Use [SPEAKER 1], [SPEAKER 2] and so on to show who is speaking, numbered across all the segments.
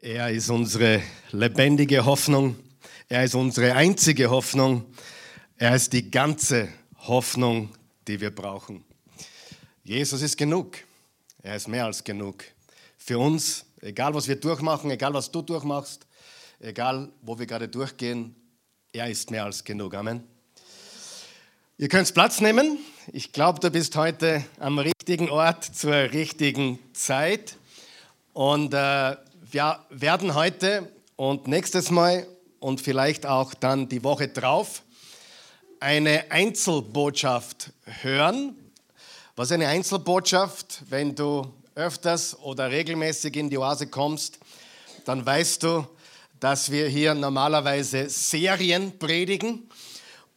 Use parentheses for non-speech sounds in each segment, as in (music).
[SPEAKER 1] Er ist unsere lebendige Hoffnung. Er ist unsere einzige Hoffnung. Er ist die ganze Hoffnung, die wir brauchen. Jesus ist genug. Er ist mehr als genug. Für uns, egal was wir durchmachen, egal was du durchmachst, egal wo wir gerade durchgehen, er ist mehr als genug. Amen. Ihr könnt Platz nehmen. Ich glaube, du bist heute am richtigen Ort zur richtigen Zeit. Und äh, wir werden heute und nächstes Mal und vielleicht auch dann die Woche drauf eine Einzelbotschaft hören. Was ist eine Einzelbotschaft? Wenn du öfters oder regelmäßig in die Oase kommst, dann weißt du, dass wir hier normalerweise Serien predigen.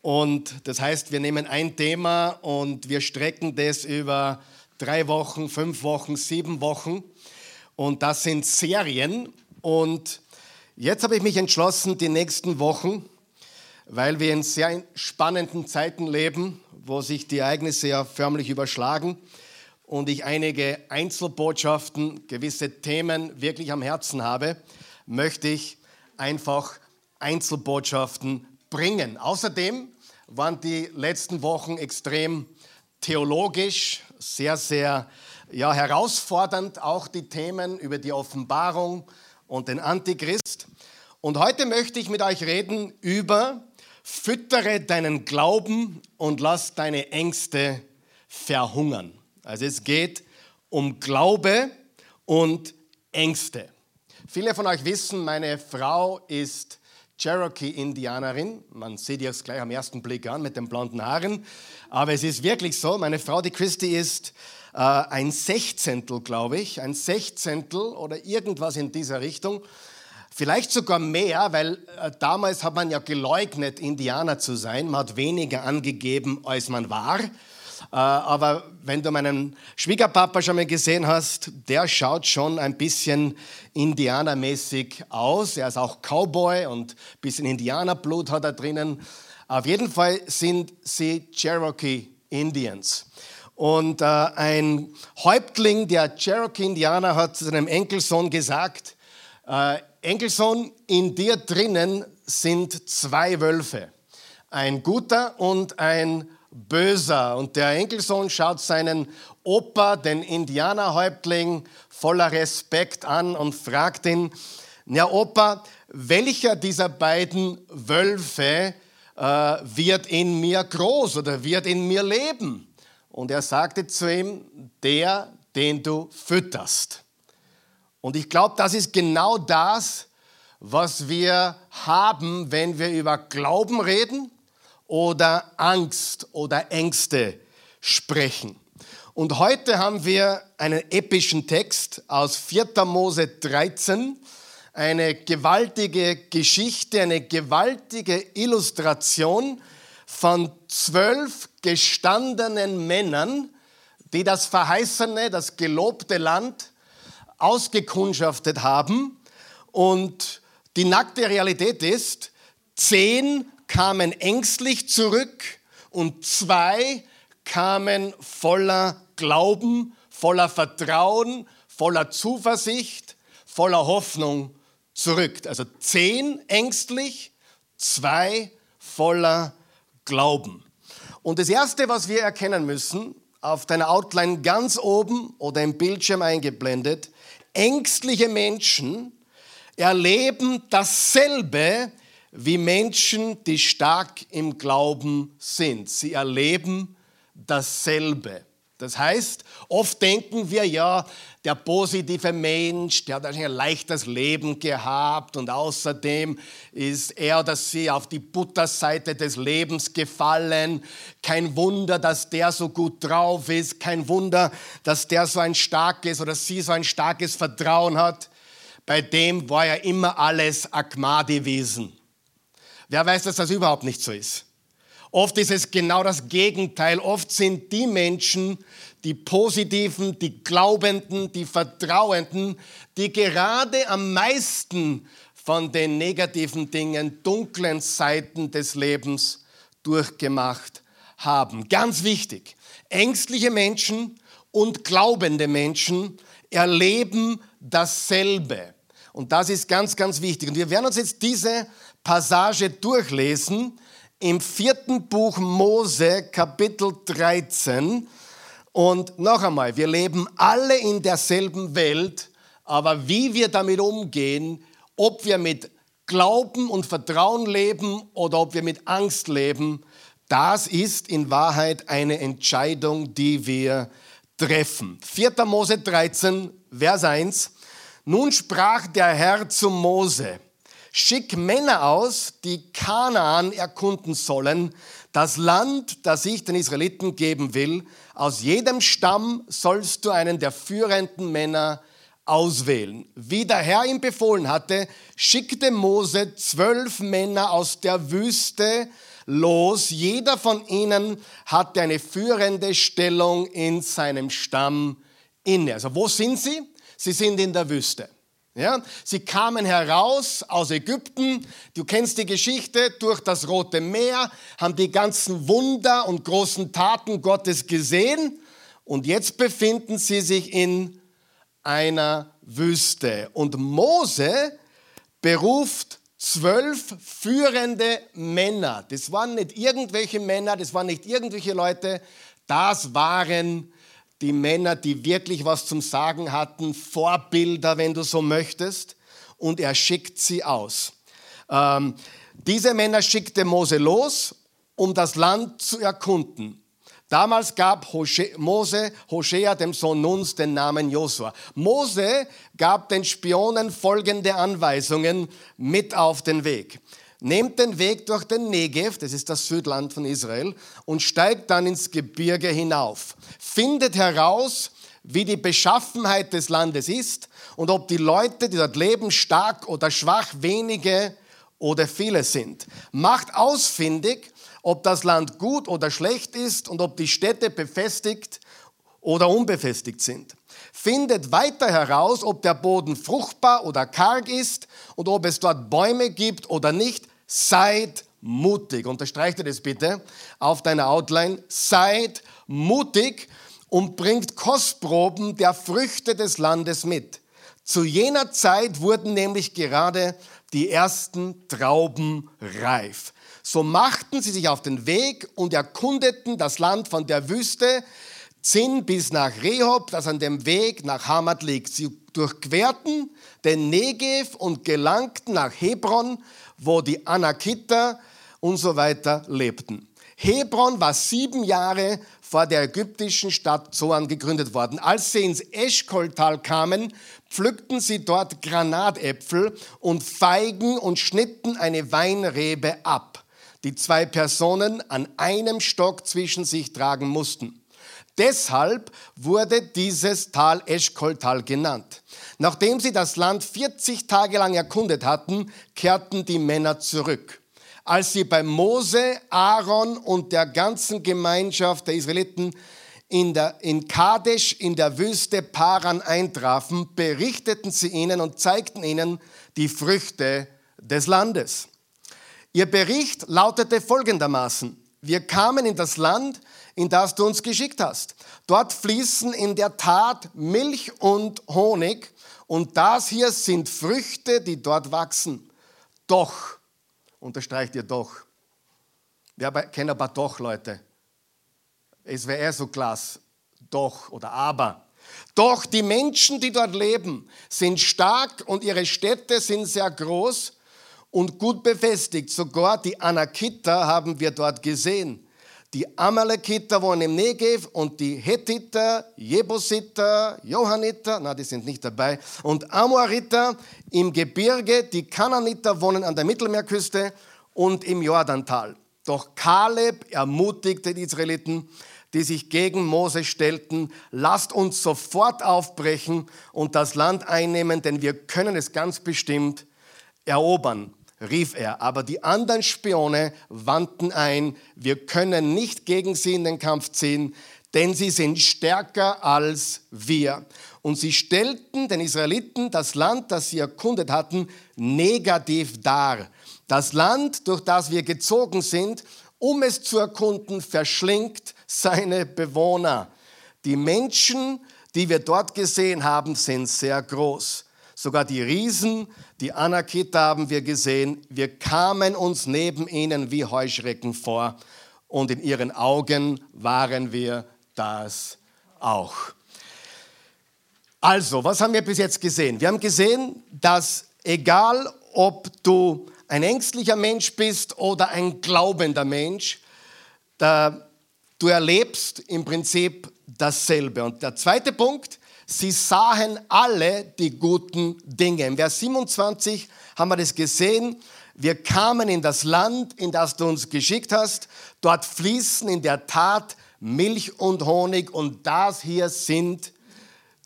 [SPEAKER 1] Und das heißt, wir nehmen ein Thema und wir strecken das über drei Wochen, fünf Wochen, sieben Wochen. Und das sind Serien. Und jetzt habe ich mich entschlossen, die nächsten Wochen, weil wir in sehr spannenden Zeiten leben, wo sich die Ereignisse ja förmlich überschlagen und ich einige Einzelbotschaften, gewisse Themen wirklich am Herzen habe, möchte ich einfach Einzelbotschaften bringen. Außerdem waren die letzten Wochen extrem theologisch, sehr, sehr ja, herausfordernd auch die Themen über die Offenbarung und den Antichrist. Und heute möchte ich mit euch reden über Füttere deinen Glauben und lass deine Ängste verhungern. Also es geht um Glaube und Ängste. Viele von euch wissen, meine Frau ist Cherokee-Indianerin. Man sieht ihr es gleich am ersten Blick an mit den blonden Haaren. Aber es ist wirklich so, meine Frau, die Christi, ist äh, ein Sechzehntel, glaube ich, ein Sechzehntel oder irgendwas in dieser Richtung. Vielleicht sogar mehr, weil äh, damals hat man ja geleugnet, Indianer zu sein. Man hat weniger angegeben, als man war. Äh, aber wenn du meinen Schwiegerpapa schon mal gesehen hast, der schaut schon ein bisschen indianermäßig aus. Er ist auch Cowboy und ein bisschen Indianerblut hat er drinnen. Auf jeden Fall sind sie Cherokee Indians. Und äh, ein Häuptling der Cherokee-Indianer hat zu seinem Enkelsohn gesagt, äh, Enkelsohn, in dir drinnen sind zwei Wölfe, ein guter und ein böser. Und der Enkelsohn schaut seinen Opa, den Indianerhäuptling, voller Respekt an und fragt ihn, ja Opa, welcher dieser beiden Wölfe äh, wird in mir groß oder wird in mir leben? Und er sagte zu ihm, der, den du fütterst. Und ich glaube, das ist genau das, was wir haben, wenn wir über Glauben reden oder Angst oder Ängste sprechen. Und heute haben wir einen epischen Text aus 4. Mose 13, eine gewaltige Geschichte, eine gewaltige Illustration von zwölf gestandenen Männern, die das verheißene, das gelobte Land ausgekundschaftet haben. Und die nackte Realität ist, zehn kamen ängstlich zurück und zwei kamen voller Glauben, voller Vertrauen, voller Zuversicht, voller Hoffnung zurück. Also zehn ängstlich, zwei voller Glauben. Und das Erste, was wir erkennen müssen, auf deiner Outline ganz oben oder im Bildschirm eingeblendet, ängstliche Menschen erleben dasselbe wie Menschen, die stark im Glauben sind. Sie erleben dasselbe. Das heißt, oft denken wir ja, der positive Mensch, der hat ein leichtes Leben gehabt und außerdem ist er oder sie auf die Butterseite des Lebens gefallen. Kein Wunder, dass der so gut drauf ist. Kein Wunder, dass der so ein starkes oder sie so ein starkes Vertrauen hat. Bei dem war ja immer alles Akmadi-Wesen. Wer weiß, dass das überhaupt nicht so ist? Oft ist es genau das Gegenteil. Oft sind die Menschen, die Positiven, die Glaubenden, die Vertrauenden, die gerade am meisten von den negativen Dingen, dunklen Seiten des Lebens durchgemacht haben. Ganz wichtig, ängstliche Menschen und glaubende Menschen erleben dasselbe. Und das ist ganz, ganz wichtig. Und wir werden uns jetzt diese Passage durchlesen im vierten Buch Mose, Kapitel 13. Und noch einmal, wir leben alle in derselben Welt, aber wie wir damit umgehen, ob wir mit Glauben und Vertrauen leben oder ob wir mit Angst leben, das ist in Wahrheit eine Entscheidung, die wir treffen. 4. Mose 13, Vers 1. Nun sprach der Herr zu Mose, schick Männer aus, die Kanaan erkunden sollen, das Land, das ich den Israeliten geben will. Aus jedem Stamm sollst du einen der führenden Männer auswählen. Wie der Herr ihm befohlen hatte, schickte Mose zwölf Männer aus der Wüste los. Jeder von ihnen hatte eine führende Stellung in seinem Stamm inne. Also wo sind sie? Sie sind in der Wüste. Ja, sie kamen heraus aus Ägypten, du kennst die Geschichte, durch das Rote Meer, haben die ganzen Wunder und großen Taten Gottes gesehen. Und jetzt befinden sie sich in einer Wüste. Und Mose beruft zwölf führende Männer. Das waren nicht irgendwelche Männer, das waren nicht irgendwelche Leute, das waren die Männer, die wirklich was zum Sagen hatten, Vorbilder, wenn du so möchtest, und er schickt sie aus. Ähm, diese Männer schickte Mose los, um das Land zu erkunden. Damals gab Mose Hosea, dem Sohn Nuns, den Namen Josua. Mose gab den Spionen folgende Anweisungen mit auf den Weg. Nehmt den Weg durch den Negev, das ist das Südland von Israel, und steigt dann ins Gebirge hinauf. Findet heraus, wie die Beschaffenheit des Landes ist und ob die Leute, die dort leben, stark oder schwach, wenige oder viele sind. Macht ausfindig, ob das Land gut oder schlecht ist und ob die Städte befestigt oder unbefestigt sind. Findet weiter heraus, ob der Boden fruchtbar oder karg ist und ob es dort Bäume gibt oder nicht seid mutig. Unterstreicht ihr das bitte auf deiner Outline. Seid mutig und bringt Kostproben der Früchte des Landes mit. Zu jener Zeit wurden nämlich gerade die ersten Trauben reif. So machten sie sich auf den Weg und erkundeten das Land von der Wüste Zinn bis nach Rehob, das an dem Weg nach Hamad liegt. Sie durchquerten den Negev und gelangten nach Hebron, wo die Anakiter und so weiter lebten. Hebron war sieben Jahre vor der ägyptischen Stadt Zoan gegründet worden. Als sie ins Eschkoltal kamen, pflückten sie dort Granatäpfel und Feigen und schnitten eine Weinrebe ab, die zwei Personen an einem Stock zwischen sich tragen mussten. Deshalb wurde dieses Tal Eschkoltal genannt. Nachdem sie das Land 40 Tage lang erkundet hatten, kehrten die Männer zurück. Als sie bei Mose, Aaron und der ganzen Gemeinschaft der Israeliten in, der, in Kadesh in der Wüste Paran eintrafen, berichteten sie ihnen und zeigten ihnen die Früchte des Landes. Ihr Bericht lautete folgendermaßen. Wir kamen in das Land, in das du uns geschickt hast. Dort fließen in der Tat Milch und Honig und das hier sind Früchte, die dort wachsen. Doch, unterstreicht ihr doch. Wir kennen aber doch, Leute. Es wäre eher so klasse. Doch oder aber. Doch die Menschen, die dort leben, sind stark und ihre Städte sind sehr groß und gut befestigt. Sogar die Anakita haben wir dort gesehen. Die Amalekiter wohnen im Negev und die Hethiter, Jebusiter, Johanniter, na, die sind nicht dabei, und Amoriter im Gebirge, die Kananiter wohnen an der Mittelmeerküste und im Jordantal. Doch Kaleb ermutigte die Israeliten, die sich gegen Mose stellten, lasst uns sofort aufbrechen und das Land einnehmen, denn wir können es ganz bestimmt erobern rief er. Aber die anderen Spione wandten ein, wir können nicht gegen sie in den Kampf ziehen, denn sie sind stärker als wir. Und sie stellten den Israeliten das Land, das sie erkundet hatten, negativ dar. Das Land, durch das wir gezogen sind, um es zu erkunden, verschlingt seine Bewohner. Die Menschen, die wir dort gesehen haben, sind sehr groß. Sogar die Riesen, die Anakita haben wir gesehen, wir kamen uns neben ihnen wie Heuschrecken vor und in ihren Augen waren wir das auch. Also, was haben wir bis jetzt gesehen? Wir haben gesehen, dass egal ob du ein ängstlicher Mensch bist oder ein glaubender Mensch, da, du erlebst im Prinzip dasselbe. Und der zweite Punkt, sie sahen alle die guten Dinge. Im Vers 27 haben wir das gesehen. Wir kamen in das Land, in das du uns geschickt hast. Dort fließen in der Tat Milch und Honig und das hier sind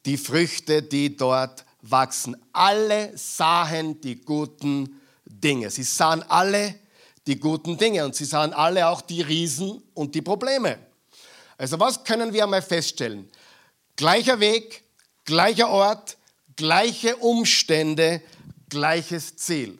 [SPEAKER 1] die Früchte, die dort wachsen. Alle sahen die guten Dinge. Sie sahen alle die guten Dinge und sie sahen alle auch die Riesen und die Probleme. Also was können wir einmal feststellen? Gleicher Weg, gleicher Ort, gleiche Umstände, gleiches Ziel.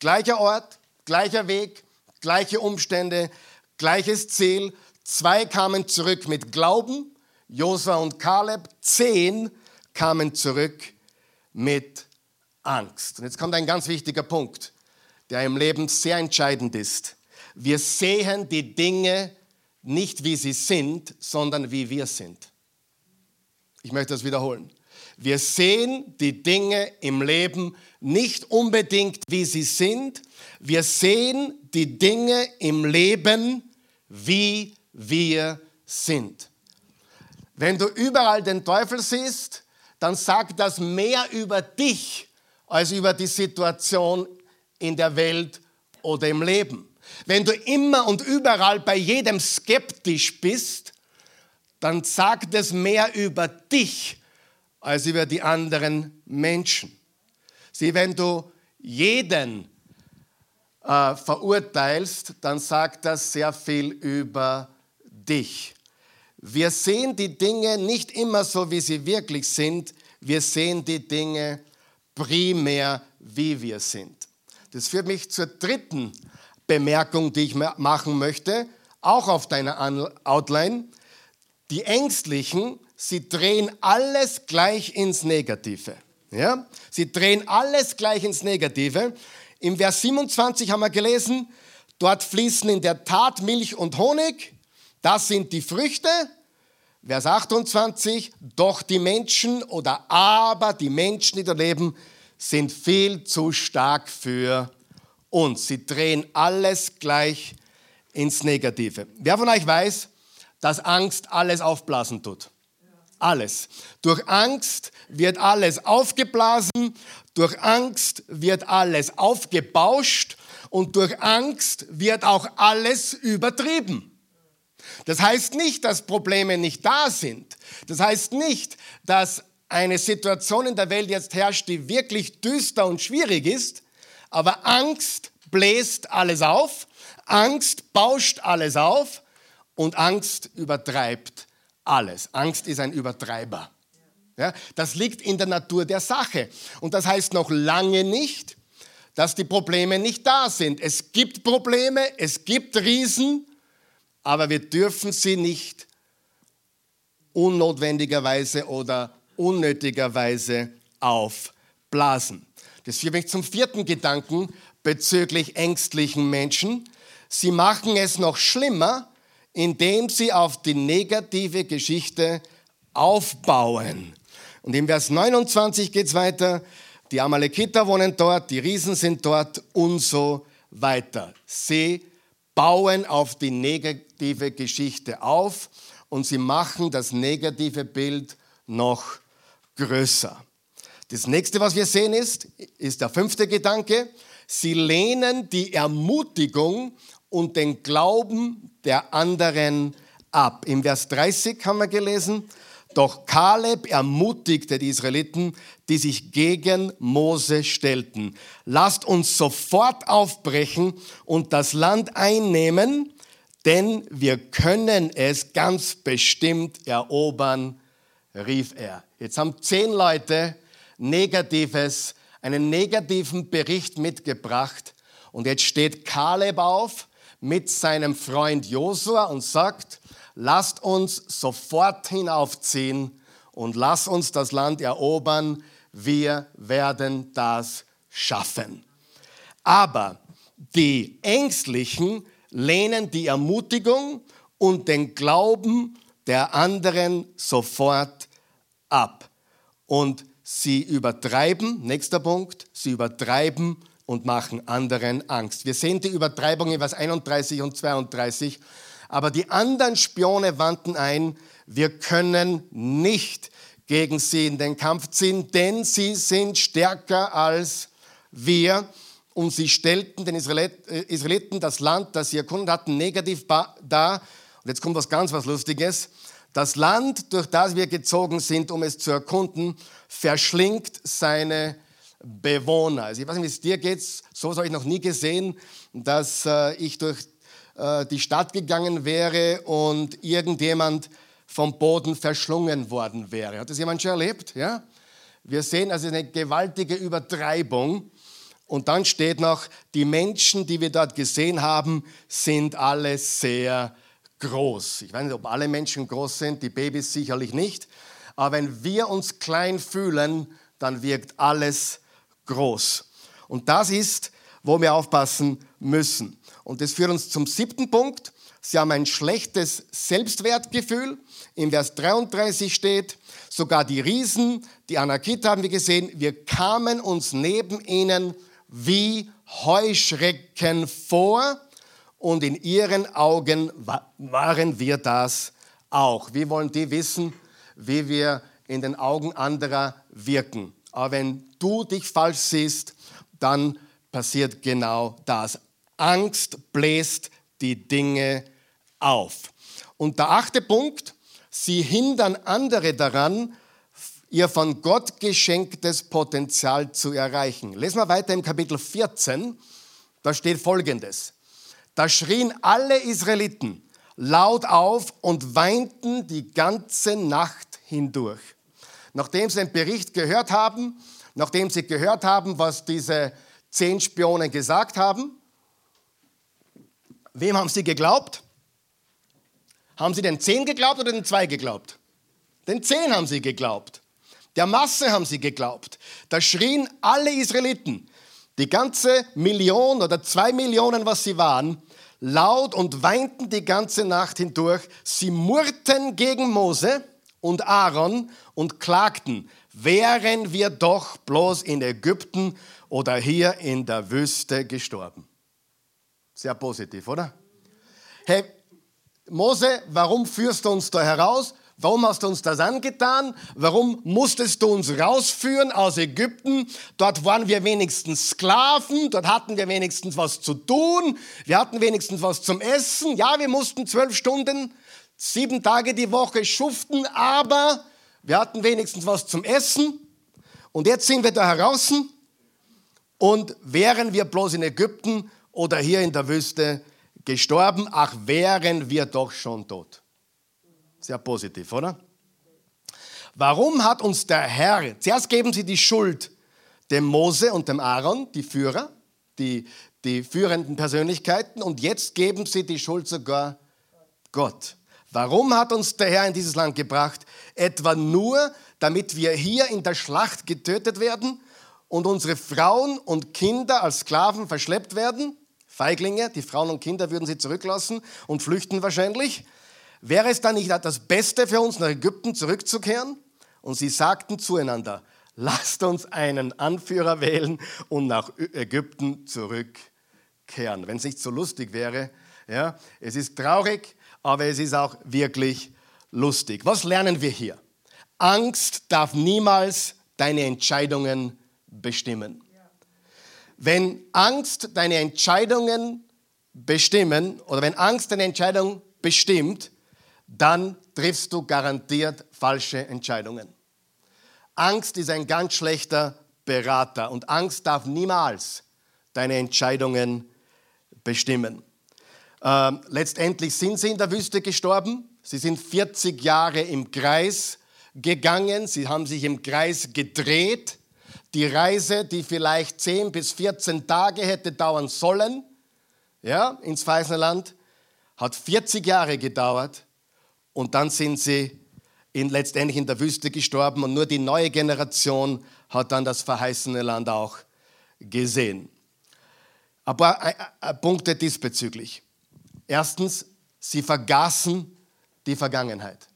[SPEAKER 1] Gleicher Ort, gleicher Weg, gleiche Umstände, gleiches Ziel. Zwei kamen zurück mit Glauben, Josua und Kaleb. Zehn kamen zurück mit Angst. Und jetzt kommt ein ganz wichtiger Punkt, der im Leben sehr entscheidend ist. Wir sehen die Dinge nicht wie sie sind, sondern wie wir sind. Ich möchte das wiederholen. Wir sehen die Dinge im Leben nicht unbedingt, wie sie sind. Wir sehen die Dinge im Leben, wie wir sind. Wenn du überall den Teufel siehst, dann sagt das mehr über dich als über die Situation in der Welt oder im Leben. Wenn du immer und überall bei jedem skeptisch bist, dann sagt es mehr über dich als über die anderen Menschen. Sieh, wenn du jeden äh, verurteilst, dann sagt das sehr viel über dich. Wir sehen die Dinge nicht immer so, wie sie wirklich sind. Wir sehen die Dinge primär, wie wir sind. Das führt mich zur dritten Bemerkung, die ich machen möchte, auch auf deiner Outline. Die Ängstlichen, sie drehen alles gleich ins Negative. Ja? Sie drehen alles gleich ins Negative. Im Vers 27 haben wir gelesen, dort fließen in der Tat Milch und Honig, das sind die Früchte. Vers 28, doch die Menschen oder aber die Menschen, die da leben, sind viel zu stark für uns. Sie drehen alles gleich ins Negative. Wer von euch weiß, dass Angst alles aufblasen tut? Alles. Durch Angst wird alles aufgeblasen, durch Angst wird alles aufgebauscht und durch Angst wird auch alles übertrieben. Das heißt nicht, dass Probleme nicht da sind. Das heißt nicht, dass eine Situation in der Welt jetzt herrscht, die wirklich düster und schwierig ist. Aber Angst bläst alles auf, Angst bauscht alles auf und Angst übertreibt alles. Angst ist ein Übertreiber. Ja, das liegt in der Natur der Sache. Und das heißt noch lange nicht, dass die Probleme nicht da sind. Es gibt Probleme, es gibt Riesen, aber wir dürfen sie nicht unnotwendigerweise oder unnötigerweise aufblasen. Das führt mich zum vierten Gedanken bezüglich ängstlichen Menschen. Sie machen es noch schlimmer, indem sie auf die negative Geschichte aufbauen. Und im Vers 29 geht es weiter. Die Amalekiter wohnen dort, die Riesen sind dort und so weiter. Sie bauen auf die negative Geschichte auf und sie machen das negative Bild noch größer. Das nächste, was wir sehen, ist, ist der fünfte Gedanke. Sie lehnen die Ermutigung und den Glauben der anderen ab. Im Vers 30 haben wir gelesen, doch Kaleb ermutigte die Israeliten, die sich gegen Mose stellten. Lasst uns sofort aufbrechen und das Land einnehmen, denn wir können es ganz bestimmt erobern, rief er. Jetzt haben zehn Leute Negatives, einen negativen Bericht mitgebracht. Und jetzt steht Kaleb auf mit seinem Freund Josua und sagt, lasst uns sofort hinaufziehen und lasst uns das Land erobern. wir werden das schaffen. Aber die Ängstlichen lehnen die Ermutigung und den Glauben der anderen sofort ab. Und sie übertreiben, nächster Punkt, sie übertreiben und machen anderen Angst. Wir sehen die Übertreibung in Vers 31 und 32. Aber die anderen Spione wandten ein, wir können nicht gegen sie in den Kampf ziehen, denn sie sind stärker als wir. Und sie stellten den äh, Israeliten das Land, das sie erkundet hatten, negativ dar. Und jetzt kommt was ganz was Lustiges. Das Land, durch das wir gezogen sind, um es zu erkunden, verschlingt seine Bewohner. Also ich weiß nicht, wie es dir geht, so habe ich noch nie gesehen, dass äh, ich durch äh, die Stadt gegangen wäre und irgendjemand vom Boden verschlungen worden wäre. Hat das jemand schon erlebt? Ja? Wir sehen also eine gewaltige Übertreibung. Und dann steht noch, die Menschen, die wir dort gesehen haben, sind alle sehr groß. Ich weiß nicht, ob alle Menschen groß sind, die Babys sicherlich nicht. Aber wenn wir uns klein fühlen, dann wirkt alles groß. Und das ist, wo wir aufpassen müssen. Und das führt uns zum siebten Punkt. Sie haben ein schlechtes Selbstwertgefühl. Im Vers 33 steht, sogar die Riesen, die Anakita haben wir gesehen, wir kamen uns neben ihnen wie Heuschrecken vor und in ihren Augen waren wir das auch. Wir wollen die wissen, wie wir in den Augen anderer wirken. Aber wenn du dich falsch siehst, dann passiert genau das. Angst bläst die Dinge auf. Und der achte Punkt, sie hindern andere daran, ihr von Gott geschenktes Potenzial zu erreichen. Lesen wir weiter im Kapitel 14, da steht folgendes. Da schrien alle Israeliten laut auf und weinten die ganze Nacht hindurch. Nachdem sie den Bericht gehört haben, nachdem sie gehört haben, was diese zehn Spione gesagt haben, wem haben sie geglaubt? Haben sie den zehn geglaubt oder den zwei geglaubt? Den zehn haben sie geglaubt. Der Masse haben sie geglaubt. Da schrien alle Israeliten, die ganze Million oder zwei Millionen, was sie waren, laut und weinten die ganze Nacht hindurch. Sie murrten gegen Mose und Aaron und klagten, wären wir doch bloß in Ägypten oder hier in der Wüste gestorben. Sehr positiv, oder? Hey, Mose, warum führst du uns da heraus? Warum hast du uns das angetan? Warum musstest du uns rausführen aus Ägypten? Dort waren wir wenigstens Sklaven, dort hatten wir wenigstens was zu tun, wir hatten wenigstens was zum Essen. Ja, wir mussten zwölf Stunden, sieben Tage die Woche schuften, aber wir hatten wenigstens was zum Essen. Und jetzt sind wir da heraus und wären wir bloß in Ägypten oder hier in der Wüste gestorben, ach wären wir doch schon tot. Sehr positiv, oder? Warum hat uns der Herr, zuerst geben sie die Schuld dem Mose und dem Aaron, die Führer, die, die führenden Persönlichkeiten, und jetzt geben sie die Schuld sogar Gott. Warum hat uns der Herr in dieses Land gebracht? Etwa nur, damit wir hier in der Schlacht getötet werden und unsere Frauen und Kinder als Sklaven verschleppt werden? Feiglinge, die Frauen und Kinder würden sie zurücklassen und flüchten wahrscheinlich. Wäre es dann nicht das Beste für uns, nach Ägypten zurückzukehren? Und sie sagten zueinander, lasst uns einen Anführer wählen und nach Ägypten zurückkehren. Wenn es nicht so lustig wäre, ja, es ist traurig, aber es ist auch wirklich lustig. Was lernen wir hier? Angst darf niemals deine Entscheidungen bestimmen. Wenn Angst deine Entscheidungen bestimmen oder wenn Angst deine Entscheidung bestimmt, dann triffst du garantiert falsche Entscheidungen. Angst ist ein ganz schlechter Berater und Angst darf niemals deine Entscheidungen bestimmen. Ähm, letztendlich sind sie in der Wüste gestorben. Sie sind 40 Jahre im Kreis gegangen. Sie haben sich im Kreis gedreht. Die Reise, die vielleicht 10 bis 14 Tage hätte dauern sollen, ja, ins Verheißene Land, hat 40 Jahre gedauert und dann sind sie in, letztendlich in der Wüste gestorben und nur die neue Generation hat dann das verheißene Land auch gesehen. Paar Punkte diesbezüglich. Erstens, sie vergaßen die Vergangenheit.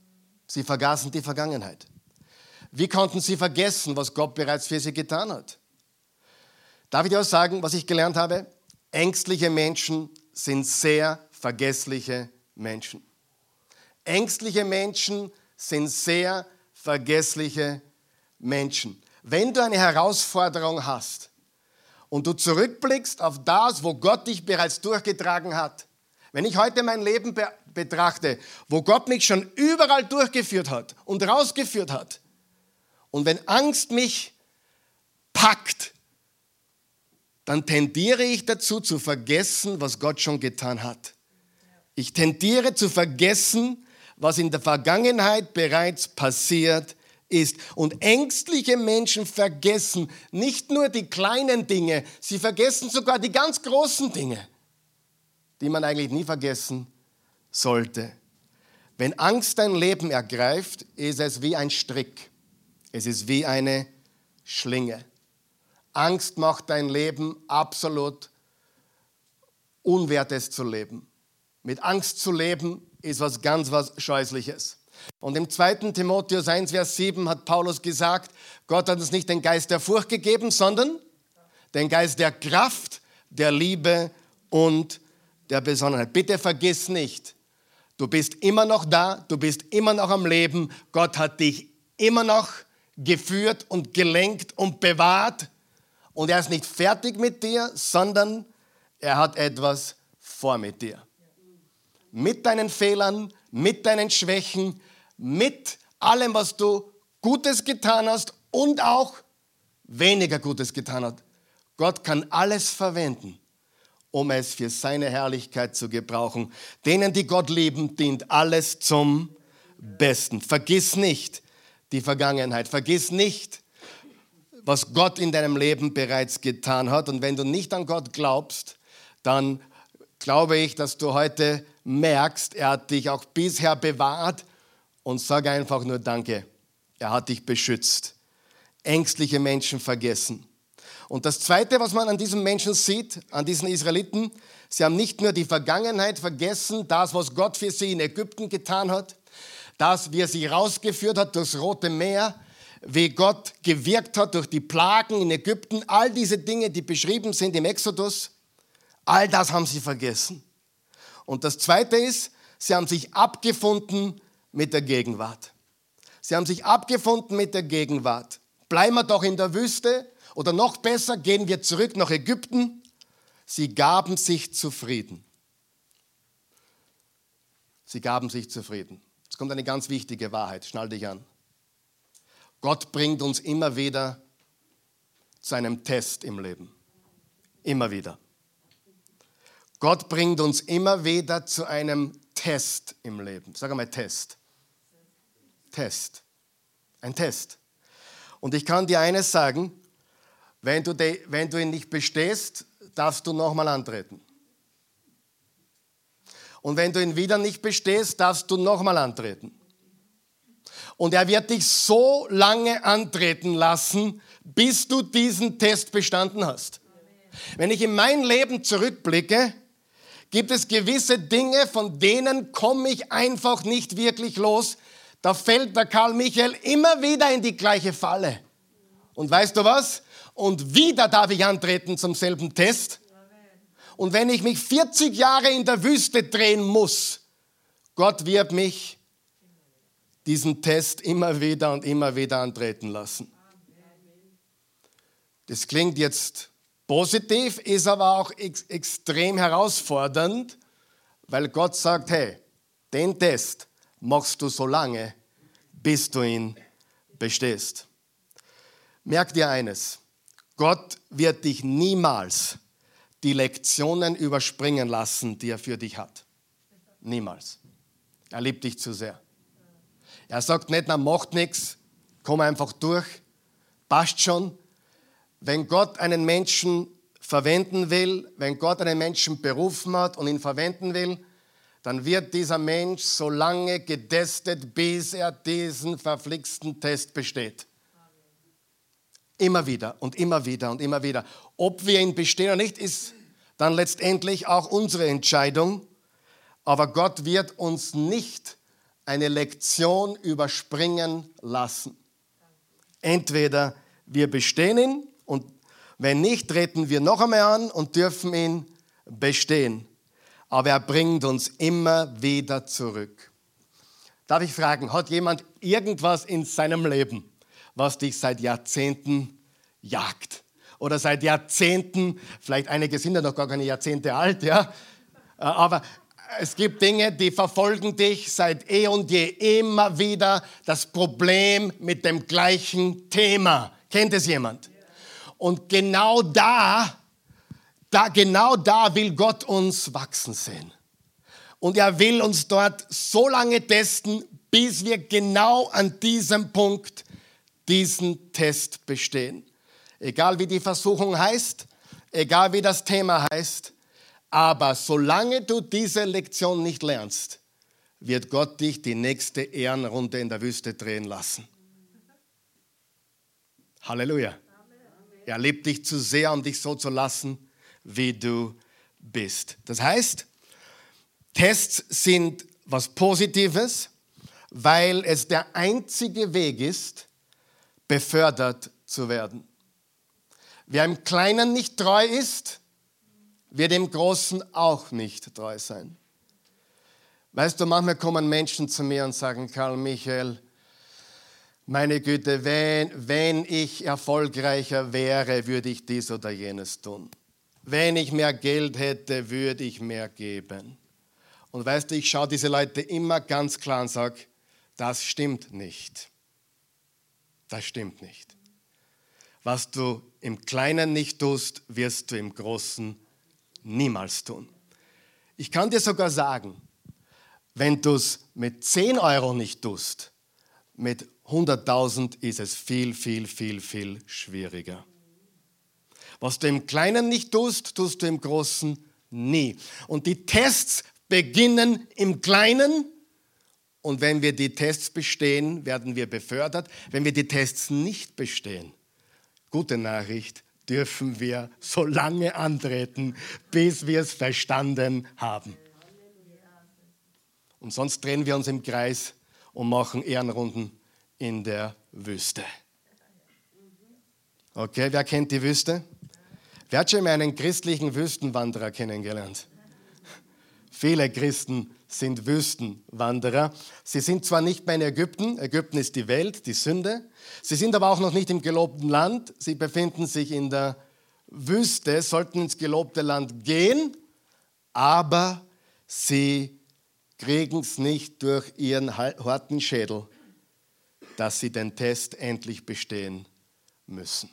[SPEAKER 1] Sie vergaßen die Vergangenheit. Wie konnten sie vergessen, was Gott bereits für sie getan hat? Darf ich dir auch sagen, was ich gelernt habe? Ängstliche Menschen sind sehr vergessliche Menschen. Ängstliche Menschen sind sehr vergessliche Menschen. Wenn du eine Herausforderung hast und du zurückblickst auf das, wo Gott dich bereits durchgetragen hat, wenn ich heute mein Leben be betrachte, wo Gott mich schon überall durchgeführt hat und rausgeführt hat, und wenn Angst mich packt, dann tendiere ich dazu zu vergessen, was Gott schon getan hat. Ich tendiere zu vergessen, was in der Vergangenheit bereits passiert ist. Und ängstliche Menschen vergessen nicht nur die kleinen Dinge, sie vergessen sogar die ganz großen Dinge, die man eigentlich nie vergessen sollte. Wenn Angst dein Leben ergreift, ist es wie ein Strick. Es ist wie eine Schlinge. Angst macht dein Leben absolut unwertes zu leben. Mit Angst zu leben ist was ganz was Scheußliches. Und im 2. Timotheus 1, Vers 7 hat Paulus gesagt, Gott hat uns nicht den Geist der Furcht gegeben, sondern den Geist der Kraft, der Liebe und der Besonnenheit. Bitte vergiss nicht, du bist immer noch da, du bist immer noch am Leben, Gott hat dich immer noch geführt und gelenkt und bewahrt und er ist nicht fertig mit dir, sondern er hat etwas vor mit dir. Mit deinen Fehlern, mit deinen Schwächen, mit allem, was du Gutes getan hast und auch weniger Gutes getan hast. Gott kann alles verwenden, um es für seine Herrlichkeit zu gebrauchen. Denen, die Gott lieben, dient alles zum Besten. Vergiss nicht die Vergangenheit. Vergiss nicht, was Gott in deinem Leben bereits getan hat. Und wenn du nicht an Gott glaubst, dann glaube ich, dass du heute merkst, er hat dich auch bisher bewahrt und sag einfach nur Danke. Er hat dich beschützt. Ängstliche Menschen vergessen. Und das Zweite, was man an diesen Menschen sieht, an diesen Israeliten, sie haben nicht nur die Vergangenheit vergessen, das, was Gott für sie in Ägypten getan hat, das, wie er sie rausgeführt hat durchs Rote Meer, wie Gott gewirkt hat durch die Plagen in Ägypten, all diese Dinge, die beschrieben sind im Exodus, all das haben sie vergessen. Und das Zweite ist, sie haben sich abgefunden mit der Gegenwart. Sie haben sich abgefunden mit der Gegenwart. Bleiben wir doch in der Wüste oder noch besser, gehen wir zurück nach Ägypten. Sie gaben sich zufrieden. Sie gaben sich zufrieden. Jetzt kommt eine ganz wichtige Wahrheit, schnall dich an. Gott bringt uns immer wieder zu einem Test im Leben. Immer wieder. Gott bringt uns immer wieder zu einem Test im Leben. Sag einmal Test. Test. Ein Test. Und ich kann dir eines sagen, wenn du, de, wenn du ihn nicht bestehst, darfst du nochmal antreten. Und wenn du ihn wieder nicht bestehst, darfst du nochmal antreten. Und er wird dich so lange antreten lassen, bis du diesen Test bestanden hast. Wenn ich in mein Leben zurückblicke, gibt es gewisse Dinge, von denen komme ich einfach nicht wirklich los. Da fällt der Karl Michael immer wieder in die gleiche Falle. Und weißt du was? Und wieder darf ich antreten zum selben Test. Und wenn ich mich 40 Jahre in der Wüste drehen muss, Gott wird mich diesen Test immer wieder und immer wieder antreten lassen. Das klingt jetzt positiv, ist aber auch ex extrem herausfordernd, weil Gott sagt, hey, den Test machst du so lange, bis du ihn bestehst. Merk dir eines, Gott wird dich niemals die Lektionen überspringen lassen, die er für dich hat. Niemals. Er liebt dich zu sehr. Er sagt nicht, na macht nichts, komm einfach durch, passt schon. Wenn Gott einen Menschen verwenden will, wenn Gott einen Menschen berufen hat und ihn verwenden will, dann wird dieser Mensch so lange getestet, bis er diesen verflixten Test besteht. Immer wieder und immer wieder und immer wieder. Ob wir ihn bestehen oder nicht, ist dann letztendlich auch unsere Entscheidung. Aber Gott wird uns nicht eine Lektion überspringen lassen. Entweder wir bestehen ihn und wenn nicht, treten wir noch einmal an und dürfen ihn bestehen. Aber er bringt uns immer wieder zurück. Darf ich fragen, hat jemand irgendwas in seinem Leben, was dich seit Jahrzehnten jagt? Oder seit Jahrzehnten, vielleicht einige sind ja noch gar keine Jahrzehnte alt, ja, aber es gibt Dinge, die verfolgen dich seit eh und je immer wieder das Problem mit dem gleichen Thema. Kennt es jemand? Und genau da, da, genau da will Gott uns wachsen sehen. Und er will uns dort so lange testen, bis wir genau an diesem Punkt diesen Test bestehen. Egal wie die Versuchung heißt, egal wie das Thema heißt, aber solange du diese Lektion nicht lernst, wird Gott dich die nächste Ehrenrunde in der Wüste drehen lassen. Halleluja. Er liebt dich zu sehr, um dich so zu lassen, wie du bist. Das heißt, Tests sind was Positives, weil es der einzige Weg ist, befördert zu werden. Wer im Kleinen nicht treu ist, wird im Großen auch nicht treu sein. Weißt du, manchmal kommen Menschen zu mir und sagen, Karl Michael, meine Güte, wenn, wenn ich erfolgreicher wäre, würde ich dies oder jenes tun. Wenn ich mehr Geld hätte, würde ich mehr geben. Und weißt du, ich schaue diese Leute immer ganz klar und sage, das stimmt nicht. Das stimmt nicht. Was du im Kleinen nicht tust, wirst du im Großen niemals tun. Ich kann dir sogar sagen, wenn du es mit 10 Euro nicht tust, mit 100.000 ist es viel, viel, viel, viel schwieriger. Was du im Kleinen nicht tust, tust du im Großen nie. Und die Tests beginnen im Kleinen. Und wenn wir die Tests bestehen, werden wir befördert. Wenn wir die Tests nicht bestehen, gute Nachricht, dürfen wir so lange antreten, bis wir es verstanden haben. Und sonst drehen wir uns im Kreis und machen Ehrenrunden in der Wüste. Okay, wer kennt die Wüste? Wer hat schon mal einen christlichen Wüstenwanderer kennengelernt? Viele Christen sind Wüstenwanderer. Sie sind zwar nicht mehr in Ägypten, Ägypten ist die Welt, die Sünde. Sie sind aber auch noch nicht im gelobten Land. Sie befinden sich in der Wüste, sollten ins gelobte Land gehen, aber sie kriegen es nicht durch ihren harten Schädel dass sie den Test endlich bestehen müssen.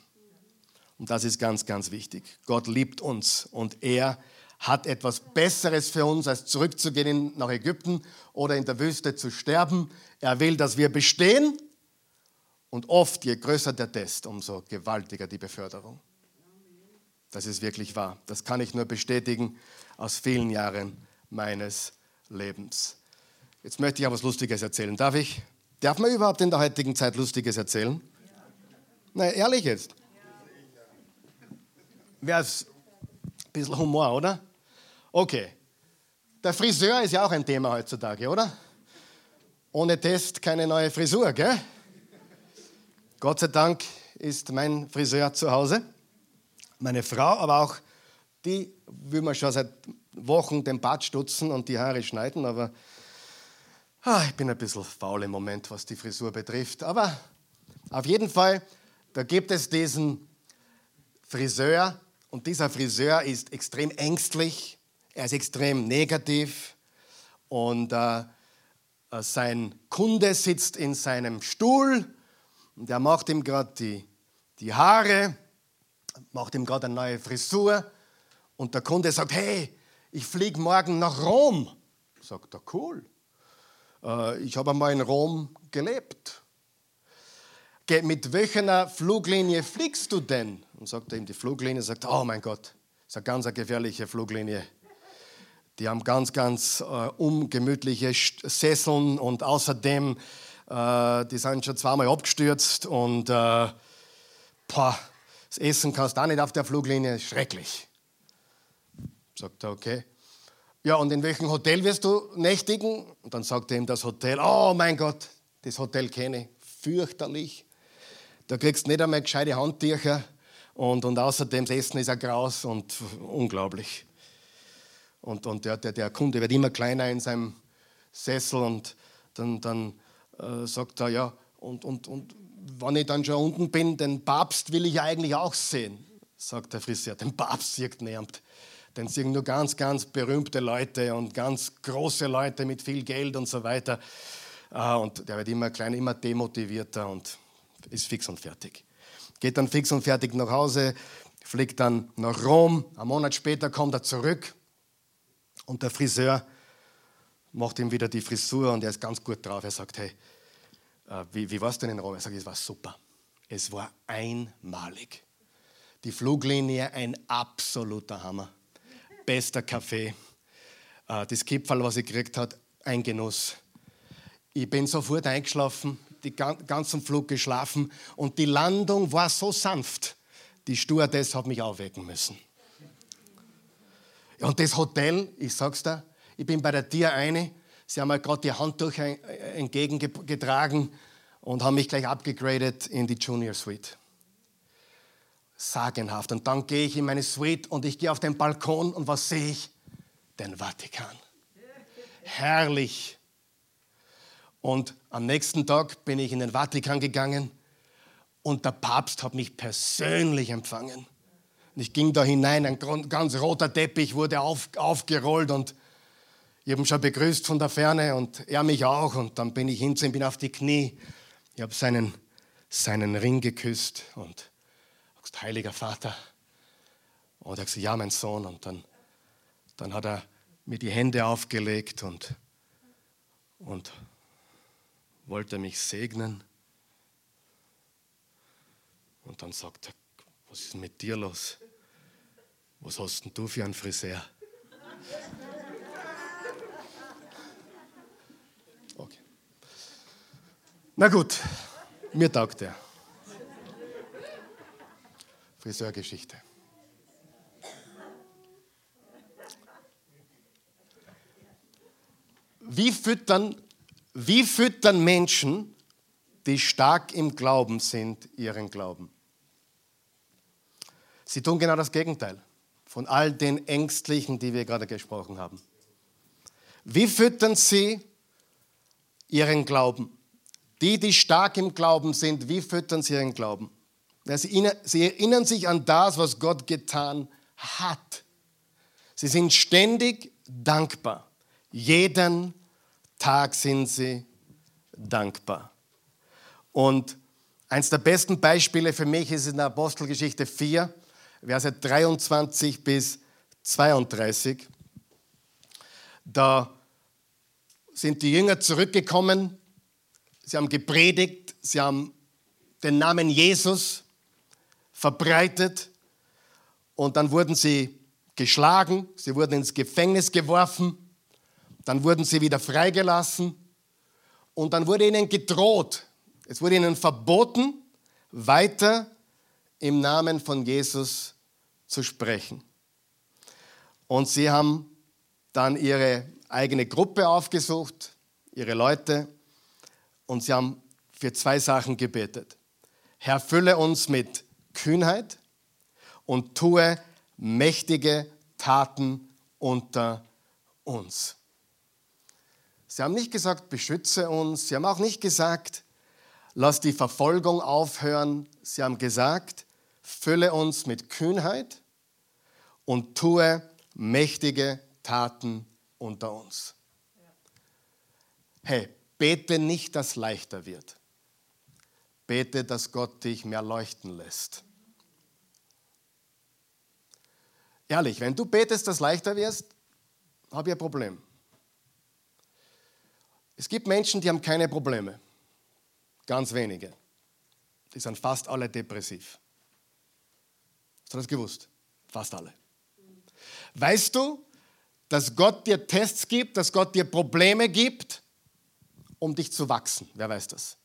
[SPEAKER 1] Und das ist ganz, ganz wichtig. Gott liebt uns und er hat etwas Besseres für uns, als zurückzugehen nach Ägypten oder in der Wüste zu sterben. Er will, dass wir bestehen und oft, je größer der Test, umso gewaltiger die Beförderung. Das ist wirklich wahr. Das kann ich nur bestätigen aus vielen Jahren meines Lebens. Jetzt möchte ich aber was Lustiges erzählen. Darf ich? Darf man überhaupt in der heutigen Zeit Lustiges erzählen? Na, ehrlich jetzt. Wäre es ein bisschen Humor, oder? Okay. Der Friseur ist ja auch ein Thema heutzutage, oder? Ohne Test keine neue Frisur, gell? Gott sei Dank ist mein Friseur zu Hause, meine Frau, aber auch die will man schon seit Wochen den Bart stutzen und die Haare schneiden, aber Ah, ich bin ein bisschen faul im Moment, was die Frisur betrifft. Aber auf jeden Fall, da gibt es diesen Friseur und dieser Friseur ist extrem ängstlich, er ist extrem negativ und äh, äh sein Kunde sitzt in seinem Stuhl und er macht ihm gerade die, die Haare, macht ihm gerade eine neue Frisur und der Kunde sagt, hey, ich fliege morgen nach Rom. Sagt er, cool. Äh, ich habe einmal in Rom gelebt. Mit welcher Fluglinie fliegst du denn? Und sagt er ihm die Fluglinie, sagt, oh mein Gott, das ist eine ganz gefährliche Fluglinie. Die haben ganz, ganz äh, ungemütliche Sesseln und außerdem, äh, die sind schon zweimal abgestürzt und äh, boah, das Essen kannst du auch nicht auf der Fluglinie, schrecklich. Sagt er, okay. Ja, und in welchem Hotel wirst du nächtigen? Und dann sagt er ihm das Hotel, oh mein Gott, das Hotel kenne ich, fürchterlich. Da kriegst du nicht einmal gescheite Handtücher und, und außerdem das Essen ist ein Graus und unglaublich. Und, und der, der, der Kunde wird immer kleiner in seinem Sessel und dann, dann äh, sagt er, ja, und, und, und wenn ich dann schon unten bin, den Papst will ich eigentlich auch sehen, sagt der Friseur. Den Papst sieht niemand. Den sehen nur ganz, ganz berühmte Leute und ganz große Leute mit viel Geld und so weiter. Ah, und der wird immer kleiner, immer demotivierter und ist fix und fertig. Geht dann fix und fertig nach Hause, fliegt dann nach Rom. Ein Monat später kommt er zurück und der Friseur macht ihm wieder die Frisur und er ist ganz gut drauf. Er sagt, hey, äh, wie, wie war es denn in Rom? Er sagt, es war super. Es war einmalig. Die Fluglinie ein absoluter Hammer. Bester Kaffee. Äh, das Kipferl, was ich gekriegt habe, ein Genuss. Ich bin sofort eingeschlafen, den ganzen Flug geschlafen und die Landung war so sanft. Die Stewardess hat mich aufwecken müssen. Und das Hotel, ich sag's dir, ich bin bei der Tier eine, Sie haben mir gerade die Handtuch entgegengetragen und haben mich gleich abgegradet in die Junior Suite. Sagenhaft. Und dann gehe ich in meine Suite und ich gehe auf den Balkon und was sehe ich? Den Vatikan. Herrlich. Und am nächsten Tag bin ich in den Vatikan gegangen und der Papst hat mich persönlich empfangen. Und ich ging da hinein, ein ganz roter Teppich wurde auf, aufgerollt und ich habe ihn schon begrüßt von der Ferne und er mich auch. Und dann bin ich hin zu ihm, bin auf die Knie. Ich habe seinen, seinen Ring geküsst und gesagt, heiliger Vater. Und er hat gesagt, ja, mein Sohn. Und dann, dann hat er mir die Hände aufgelegt und, und wollte mich segnen. Und dann sagt er, was ist mit dir los? Was hast denn du für einen Friseur? Na gut, mir taugt er. Friseurgeschichte. Wie füttern, wie füttern Menschen, die stark im Glauben sind, ihren Glauben? Sie tun genau das Gegenteil von all den Ängstlichen, die wir gerade gesprochen haben. Wie füttern sie ihren Glauben? Die, die stark im Glauben sind, wie füttern sie ihren Glauben? Sie erinnern sich an das, was Gott getan hat. Sie sind ständig dankbar. Jeden Tag sind sie dankbar. Und eines der besten Beispiele für mich ist in der Apostelgeschichte 4, Verse 23 bis 32. Da sind die Jünger zurückgekommen. Sie haben gepredigt, sie haben den Namen Jesus verbreitet. Und dann wurden sie geschlagen, sie wurden ins Gefängnis geworfen, dann wurden sie wieder freigelassen. Und dann wurde ihnen gedroht, es wurde ihnen verboten, weiter im Namen von Jesus zu sprechen. Und sie haben dann ihre eigene Gruppe aufgesucht, ihre Leute, und sie haben für zwei Sachen gebetet. Herr, fülle uns mit Kühnheit und tue mächtige Taten unter uns. Sie haben nicht gesagt, beschütze uns. Sie haben auch nicht gesagt, lass die Verfolgung aufhören. Sie haben gesagt, fülle uns mit Kühnheit und tue mächtige Taten unter uns. Hey, Bete nicht, dass leichter wird. Bete, dass Gott dich mehr leuchten lässt. Ehrlich, wenn du betest, dass leichter wirst, habe ich ein Problem. Es gibt Menschen, die haben keine Probleme. Ganz wenige. Die sind fast alle depressiv. Hast du das gewusst? Fast alle. Weißt du, dass Gott dir Tests gibt, dass Gott dir Probleme gibt, um dich zu wachsen. Wer weiß das?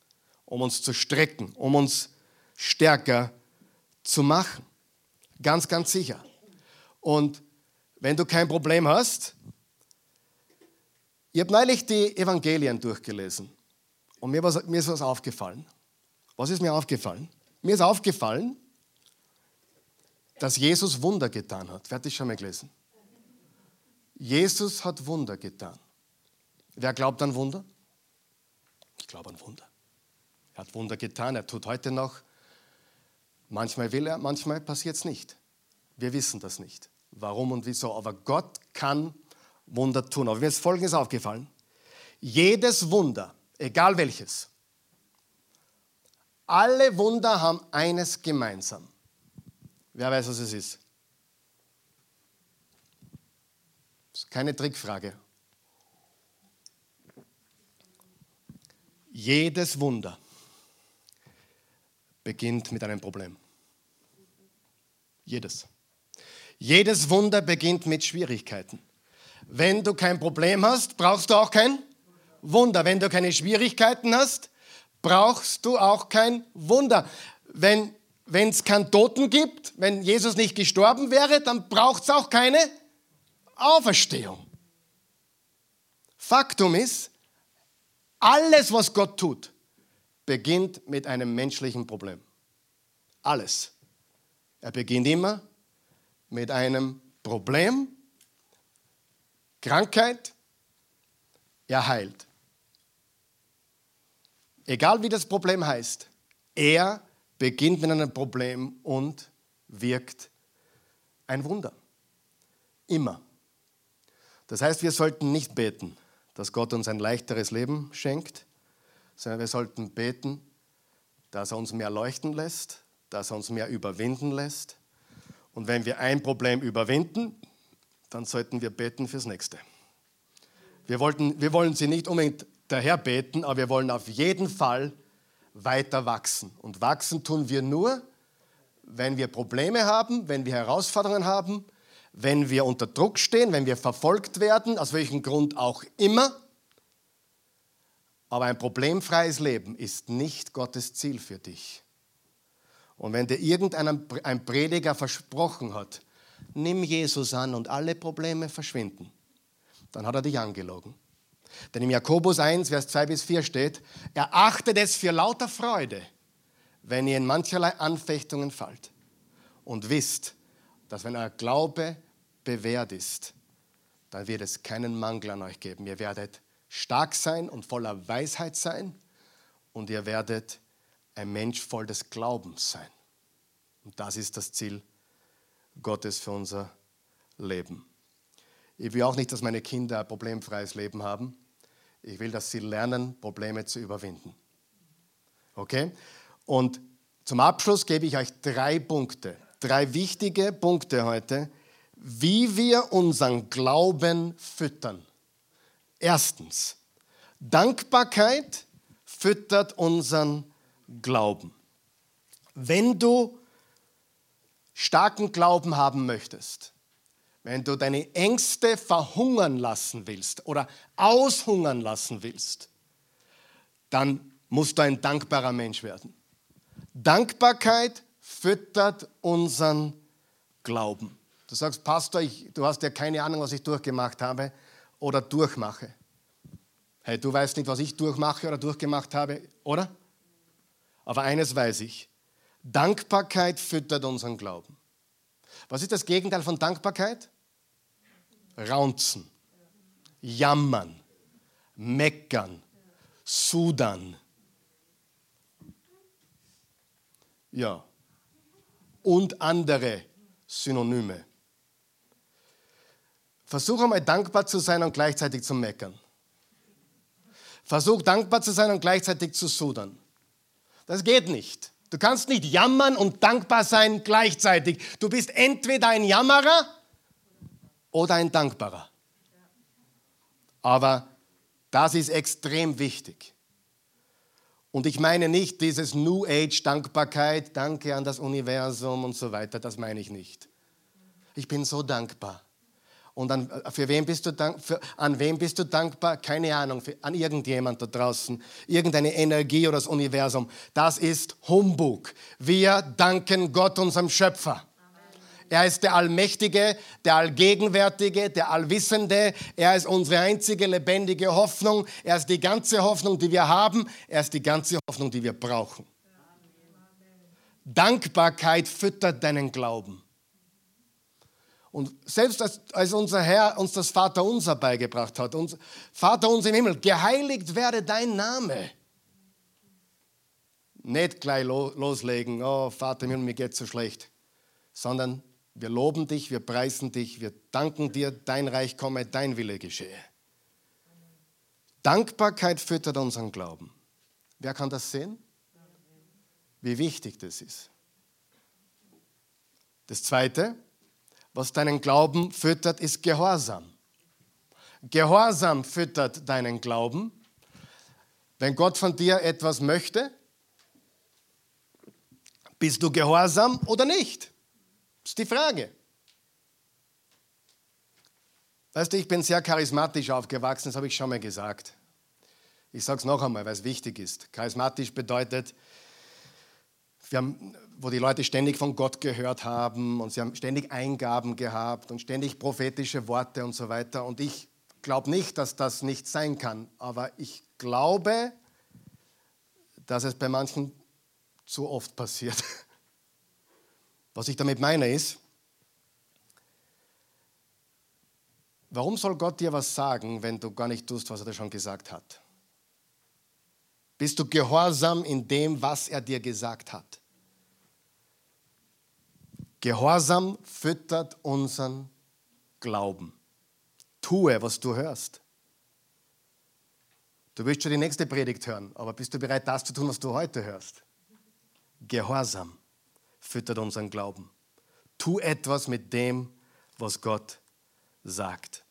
[SPEAKER 1] Um uns zu strecken, um uns stärker zu machen. Ganz, ganz sicher. Und wenn du kein Problem hast, ich habe neulich die Evangelien durchgelesen und mir, mir ist was aufgefallen. Was ist mir aufgefallen? Mir ist aufgefallen, dass Jesus Wunder getan hat. Wer hat das schon mal gelesen? Jesus hat Wunder getan. Wer glaubt an Wunder? Ich glaube an Wunder. Er hat Wunder getan, er tut heute noch. Manchmal will er, manchmal passiert es nicht. Wir wissen das nicht. Warum und wieso. Aber Gott kann Wunder tun. Aber mir ist Folgendes aufgefallen. Jedes Wunder, egal welches, alle Wunder haben eines gemeinsam. Wer weiß, was es ist? Das ist keine Trickfrage. Jedes Wunder beginnt mit einem Problem. Jedes. Jedes Wunder beginnt mit Schwierigkeiten. Wenn du kein Problem hast, brauchst du auch kein Wunder. Wenn du keine Schwierigkeiten hast, brauchst du auch kein Wunder. Wenn es keinen Toten gibt, wenn Jesus nicht gestorben wäre, dann braucht es auch keine Auferstehung. Faktum ist, alles, was Gott tut, beginnt mit einem menschlichen Problem. Alles. Er beginnt immer mit einem Problem, Krankheit, er heilt. Egal wie das Problem heißt, er beginnt mit einem Problem und wirkt ein Wunder. Immer. Das heißt, wir sollten nicht beten, dass Gott uns ein leichteres Leben schenkt, sondern wir sollten beten, dass er uns mehr leuchten lässt, dass er uns mehr überwinden lässt. Und wenn wir ein Problem überwinden, dann sollten wir beten fürs nächste. Wir, wollten, wir wollen sie nicht unbedingt daher beten, aber wir wollen auf jeden Fall weiter wachsen. Und wachsen tun wir nur, wenn wir Probleme haben, wenn wir Herausforderungen haben, wenn wir unter Druck stehen, wenn wir verfolgt werden, aus welchem Grund auch immer. Aber ein problemfreies Leben ist nicht Gottes Ziel für dich. Und wenn dir irgendein ein Prediger versprochen hat, nimm Jesus an und alle Probleme verschwinden, dann hat er dich angelogen. Denn im Jakobus 1, Vers 2 bis 4 steht, erachtet es für lauter Freude, wenn ihr in mancherlei Anfechtungen fallt und wisst, dass wenn euer Glaube bewährt ist, dann wird es keinen Mangel an euch geben. Ihr werdet stark sein und voller Weisheit sein und ihr werdet ein Mensch voll des Glaubens sein. Und das ist das Ziel Gottes für unser Leben. Ich will auch nicht, dass meine Kinder ein problemfreies Leben haben. Ich will, dass sie lernen, Probleme zu überwinden. Okay? Und zum Abschluss gebe ich euch drei Punkte, drei wichtige Punkte heute, wie wir unseren Glauben füttern. Erstens, Dankbarkeit füttert unseren Glauben. Wenn du starken Glauben haben möchtest, wenn du deine Ängste verhungern lassen willst oder aushungern lassen willst, dann musst du ein dankbarer Mensch werden. Dankbarkeit füttert unseren Glauben. Du sagst, Pastor, ich, du hast ja keine Ahnung, was ich durchgemacht habe oder durchmache. Hey, du weißt nicht, was ich durchmache oder durchgemacht habe, oder? Aber eines weiß ich. Dankbarkeit füttert unseren Glauben. Was ist das Gegenteil von Dankbarkeit? Raunzen, jammern, meckern, sudern. Ja. Und andere Synonyme. Versuch einmal dankbar zu sein und gleichzeitig zu meckern. Versuch dankbar zu sein und gleichzeitig zu sudern. Das geht nicht. Du kannst nicht jammern und dankbar sein gleichzeitig. Du bist entweder ein Jammerer oder ein Dankbarer. Aber das ist extrem wichtig. Und ich meine nicht dieses New Age Dankbarkeit, danke an das Universum und so weiter, das meine ich nicht. Ich bin so dankbar. Und an, für wen bist du dank, für, an wem bist du dankbar? Keine Ahnung, für, an irgendjemand da draußen, irgendeine Energie oder das Universum. Das ist Humbug. Wir danken Gott, unserem Schöpfer. Er ist der Allmächtige, der Allgegenwärtige, der Allwissende. Er ist unsere einzige lebendige Hoffnung. Er ist die ganze Hoffnung, die wir haben. Er ist die ganze Hoffnung, die wir brauchen. Dankbarkeit füttert deinen Glauben. Und selbst als, als, unser Herr uns das Vaterunser beigebracht hat, uns, Vater unser im Himmel, geheiligt werde dein Name. Nicht gleich loslegen, oh Vater im Himmel, mir geht so schlecht, sondern wir loben dich, wir preisen dich, wir danken dir, dein Reich komme, dein Wille geschehe. Dankbarkeit füttert unseren Glauben. Wer kann das sehen? Wie wichtig das ist. Das Zweite, was deinen Glauben füttert, ist Gehorsam. Gehorsam füttert deinen Glauben. Wenn Gott von dir etwas möchte, bist du gehorsam oder nicht? Das ist die Frage. Weißt du, ich bin sehr charismatisch aufgewachsen, das habe ich schon mal gesagt. Ich sage es noch einmal, weil es wichtig ist. Charismatisch bedeutet, haben, wo die Leute ständig von Gott gehört haben und sie haben ständig Eingaben gehabt und ständig prophetische Worte und so weiter. Und ich glaube nicht, dass das nicht sein kann, aber ich glaube, dass es bei manchen zu oft passiert. (laughs) Was ich damit meine ist, warum soll Gott dir was sagen, wenn du gar nicht tust, was er dir schon gesagt hat? Bist du gehorsam in dem, was er dir gesagt hat? Gehorsam füttert unseren Glauben. Tue, was du hörst. Du willst schon die nächste Predigt hören, aber bist du bereit, das zu tun, was du heute hörst? Gehorsam füttert unseren Glauben. Tu etwas mit dem, was Gott sagt.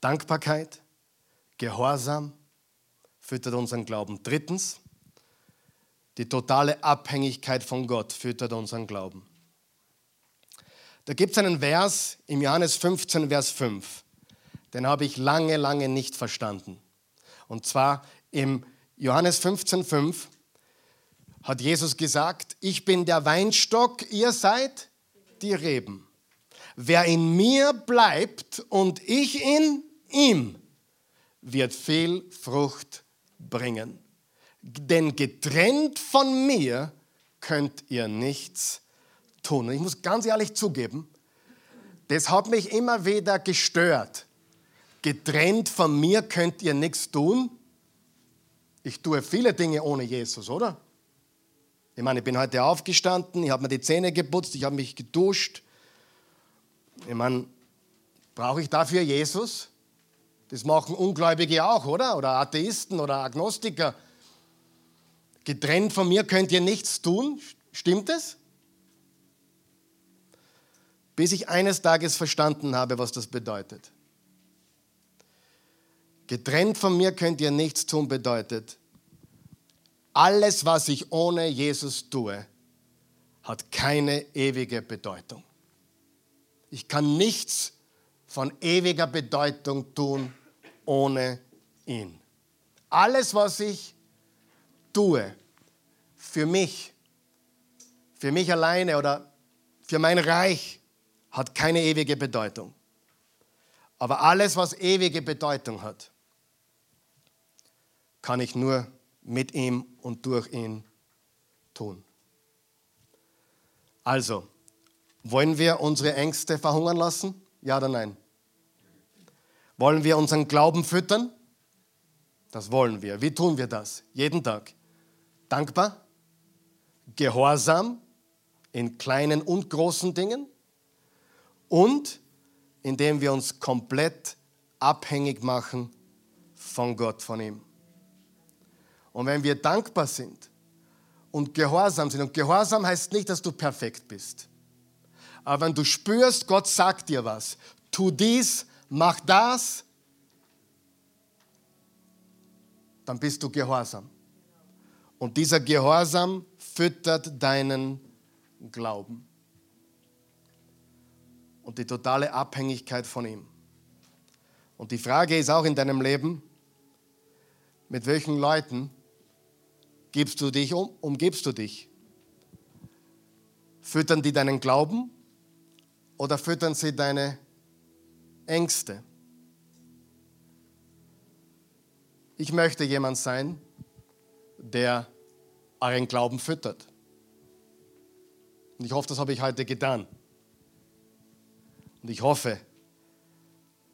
[SPEAKER 1] Dankbarkeit, Gehorsam füttert unseren Glauben. Drittens, die totale Abhängigkeit von Gott füttert unseren Glauben. Da gibt es einen Vers im Johannes 15, Vers 5. Den habe ich lange, lange nicht verstanden. Und zwar im Johannes 15, 5 hat Jesus gesagt, ich bin der Weinstock, ihr seid die Reben. Wer in mir bleibt und ich in ihm, wird viel Frucht bringen. Denn getrennt von mir könnt ihr nichts tun. Und ich muss ganz ehrlich zugeben, das hat mich immer wieder gestört. Getrennt von mir könnt ihr nichts tun. Ich tue viele Dinge ohne Jesus, oder? Ich meine, ich bin heute aufgestanden, ich habe mir die Zähne geputzt, ich habe mich geduscht. Ich meine, brauche ich dafür Jesus? Das machen Ungläubige auch, oder? Oder Atheisten oder Agnostiker. Getrennt von mir könnt ihr nichts tun. Stimmt es? Bis ich eines Tages verstanden habe, was das bedeutet. Getrennt von mir könnt ihr nichts tun bedeutet, alles, was ich ohne Jesus tue, hat keine ewige Bedeutung. Ich kann nichts von ewiger Bedeutung tun ohne ihn. Alles, was ich tue, für mich, für mich alleine oder für mein Reich, hat keine ewige Bedeutung. Aber alles, was ewige Bedeutung hat, kann ich nur mit ihm und durch ihn tun. Also, wollen wir unsere Ängste verhungern lassen? Ja oder nein? Wollen wir unseren Glauben füttern? Das wollen wir. Wie tun wir das? Jeden Tag. Dankbar, gehorsam in kleinen und großen Dingen und indem wir uns komplett abhängig machen von Gott, von ihm. Und wenn wir dankbar sind und gehorsam sind, und gehorsam heißt nicht, dass du perfekt bist, aber wenn du spürst, Gott sagt dir was, tu dies, mach das, dann bist du gehorsam. Und dieser Gehorsam füttert deinen Glauben und die totale Abhängigkeit von ihm. Und die Frage ist auch in deinem Leben, mit welchen Leuten gibst du dich um, umgibst du dich? Füttern die deinen Glauben oder füttern sie deine Ängste? Ich möchte jemand sein, der euren Glauben füttert. Und ich hoffe, das habe ich heute getan. Und ich hoffe,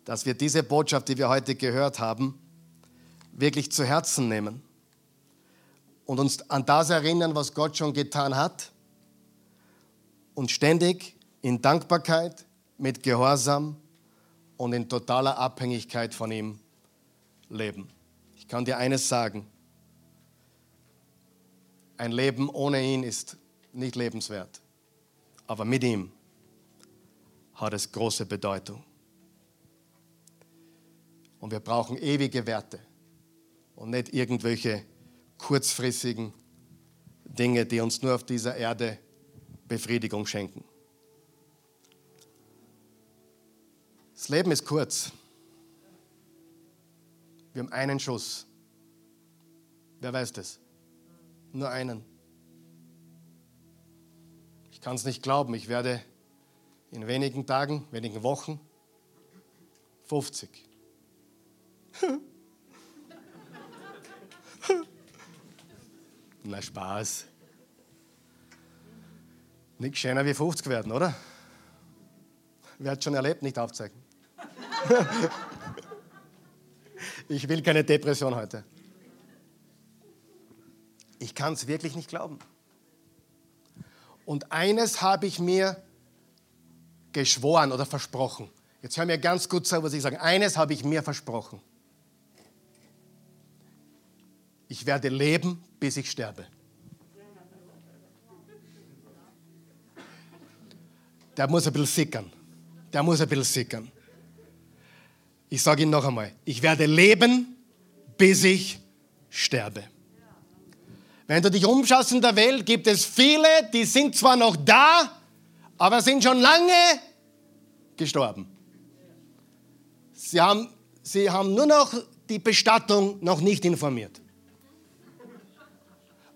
[SPEAKER 1] dass wir diese Botschaft, die wir heute gehört haben, wirklich zu Herzen nehmen und uns an das erinnern, was Gott schon getan hat und ständig in Dankbarkeit, mit Gehorsam und in totaler Abhängigkeit von ihm leben. Ich kann dir eines sagen, ein Leben ohne ihn ist nicht lebenswert, aber mit ihm hat es große Bedeutung. Und wir brauchen ewige Werte und nicht irgendwelche kurzfristigen Dinge, die uns nur auf dieser Erde Befriedigung schenken. Das Leben ist kurz. Wir haben einen Schuss. Wer weiß das? Nur einen. Ich kann es nicht glauben. Ich werde in wenigen Tagen, wenigen Wochen 50. (laughs) Na Spaß. Nichts schöner wie 50 werden, oder? Wer hat schon erlebt, nicht aufzeigen. (laughs) ich will keine Depression heute. Ich kann es wirklich nicht glauben. Und eines habe ich mir geschworen oder versprochen. Jetzt hör mir ganz gut zu, was ich sage. Eines habe ich mir versprochen. Ich werde leben, bis ich sterbe. Der muss ein bisschen sickern. Der muss ein bisschen sickern. Ich sage Ihnen noch einmal, ich werde leben, bis ich sterbe. Wenn du dich umschaust in der Welt, gibt es viele, die sind zwar noch da, aber sind schon lange gestorben. Sie haben, sie haben nur noch die Bestattung noch nicht informiert.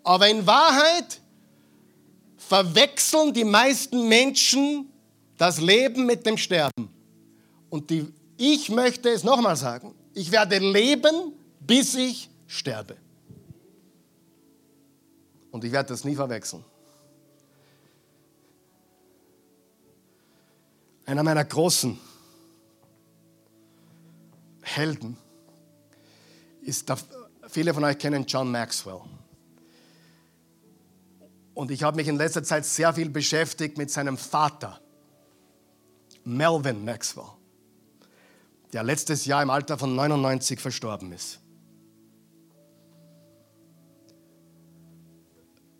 [SPEAKER 1] Aber in Wahrheit verwechseln die meisten Menschen das Leben mit dem Sterben. Und die, ich möchte es nochmal sagen, ich werde leben, bis ich sterbe. Und ich werde das nie verwechseln. Einer meiner großen Helden ist, viele von euch kennen John Maxwell. Und ich habe mich in letzter Zeit sehr viel beschäftigt mit seinem Vater, Melvin Maxwell, der letztes Jahr im Alter von 99 verstorben ist.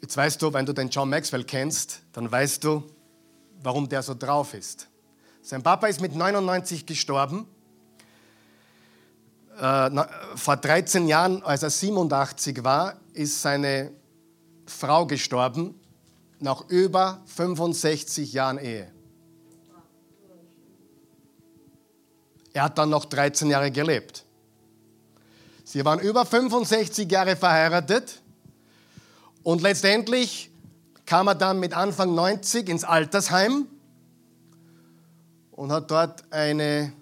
[SPEAKER 1] Jetzt weißt du, wenn du den John Maxwell kennst, dann weißt du, warum der so drauf ist. Sein Papa ist mit 99 gestorben. Äh, vor 13 Jahren, als er 87 war, ist seine Frau gestorben nach über 65 Jahren Ehe. Er hat dann noch 13 Jahre gelebt. Sie waren über 65 Jahre verheiratet und letztendlich kam er dann mit Anfang 90 ins Altersheim und hat dort eine,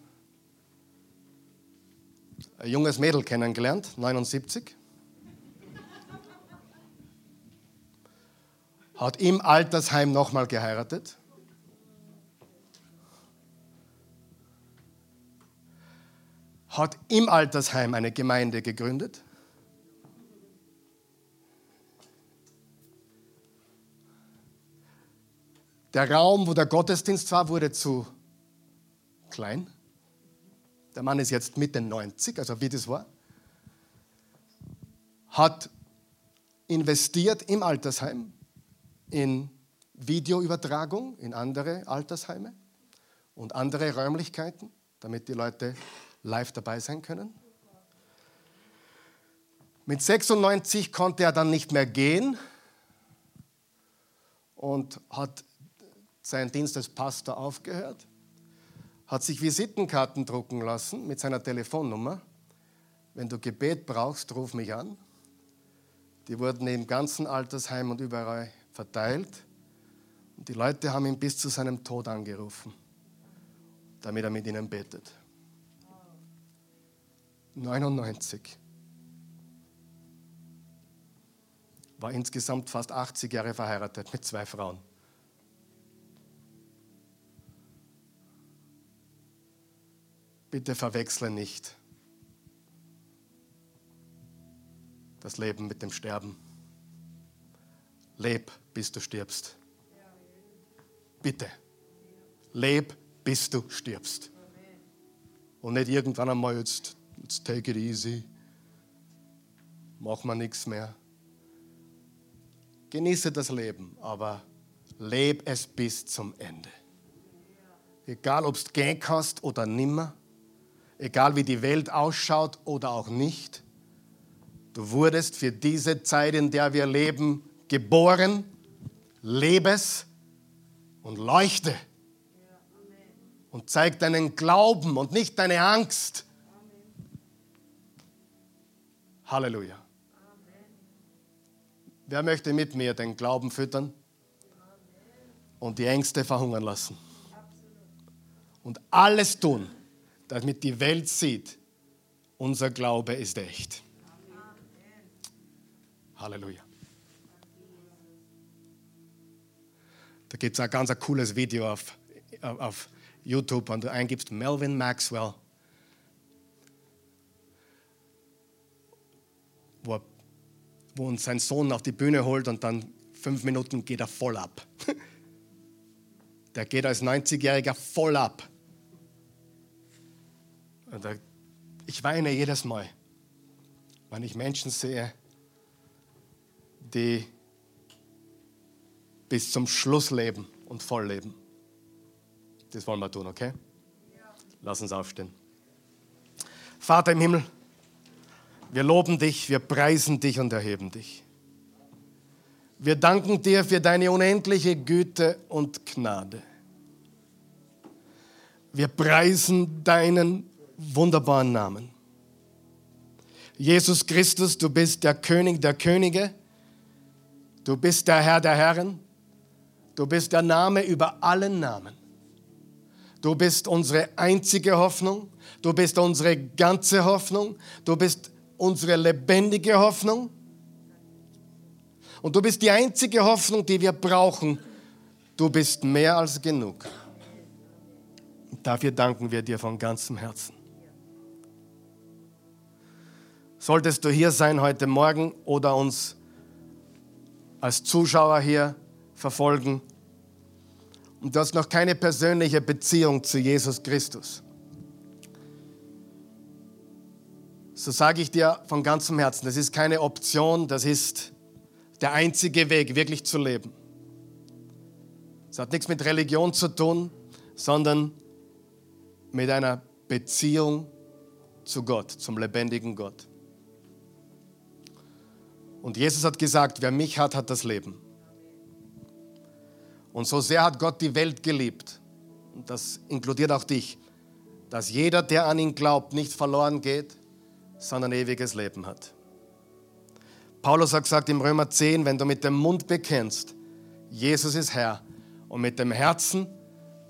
[SPEAKER 1] ein junges Mädel kennengelernt, 79. hat im Altersheim nochmal geheiratet. Hat im Altersheim eine Gemeinde gegründet. Der Raum, wo der Gottesdienst war, wurde zu klein. Der Mann ist jetzt Mitte 90, also wie das war. Hat investiert im Altersheim, in Videoübertragung in andere Altersheime und andere Räumlichkeiten, damit die Leute live dabei sein können. Mit 96 konnte er dann nicht mehr gehen und hat seinen Dienst als Pastor aufgehört, hat sich Visitenkarten drucken lassen mit seiner Telefonnummer. Wenn du Gebet brauchst, ruf mich an. Die wurden im ganzen Altersheim und überall verteilt. Und die Leute haben ihn bis zu seinem Tod angerufen, damit er mit ihnen betet. 99. War insgesamt fast 80 Jahre verheiratet mit zwei Frauen. Bitte verwechsle nicht das Leben mit dem Sterben. Leb, bis du stirbst. Bitte. Leb, bis du stirbst. Und nicht irgendwann einmal jetzt, jetzt take it easy. Mach mal nichts mehr. Genieße das Leben, aber leb es bis zum Ende. Egal, ob du gehen kannst oder nimmer egal wie die Welt ausschaut oder auch nicht. Du wurdest für diese Zeit, in der wir leben, geboren. Lebe es und leuchte. Und zeig deinen Glauben und nicht deine Angst. Halleluja. Wer möchte mit mir den Glauben füttern und die Ängste verhungern lassen? Und alles tun, damit die Welt sieht, unser Glaube ist echt. Halleluja. Da gibt es ein ganz ein cooles Video auf, auf YouTube, wenn du eingibst Melvin Maxwell, wo, wo uns sein Sohn auf die Bühne holt und dann fünf Minuten geht er voll ab. (laughs) Der geht als 90-Jähriger voll ab. Ich weine jedes Mal, wenn ich Menschen sehe, die bis zum Schluss leben und voll leben. Das wollen wir tun, okay? Lass uns aufstehen. Vater im Himmel, wir loben dich, wir preisen dich und erheben dich. Wir danken dir für deine unendliche Güte und Gnade. Wir preisen deinen wunderbaren Namen. Jesus Christus, du bist der König der Könige, du bist der Herr der Herren, du bist der Name über allen Namen. Du bist unsere einzige Hoffnung, du bist unsere ganze Hoffnung, du bist unsere lebendige Hoffnung und du bist die einzige Hoffnung, die wir brauchen. Du bist mehr als genug. Dafür danken wir dir von ganzem Herzen. Solltest du hier sein heute Morgen oder uns als Zuschauer hier verfolgen und du hast noch keine persönliche Beziehung zu Jesus Christus, so sage ich dir von ganzem Herzen, das ist keine Option, das ist der einzige Weg, wirklich zu leben. Es hat nichts mit Religion zu tun, sondern mit einer Beziehung zu Gott, zum lebendigen Gott. Und Jesus hat gesagt, wer mich hat, hat das Leben. Und so sehr hat Gott die Welt geliebt, und das inkludiert auch dich, dass jeder, der an ihn glaubt, nicht verloren geht, sondern ewiges Leben hat. Paulus hat gesagt im Römer 10, wenn du mit dem Mund bekennst, Jesus ist Herr, und mit dem Herzen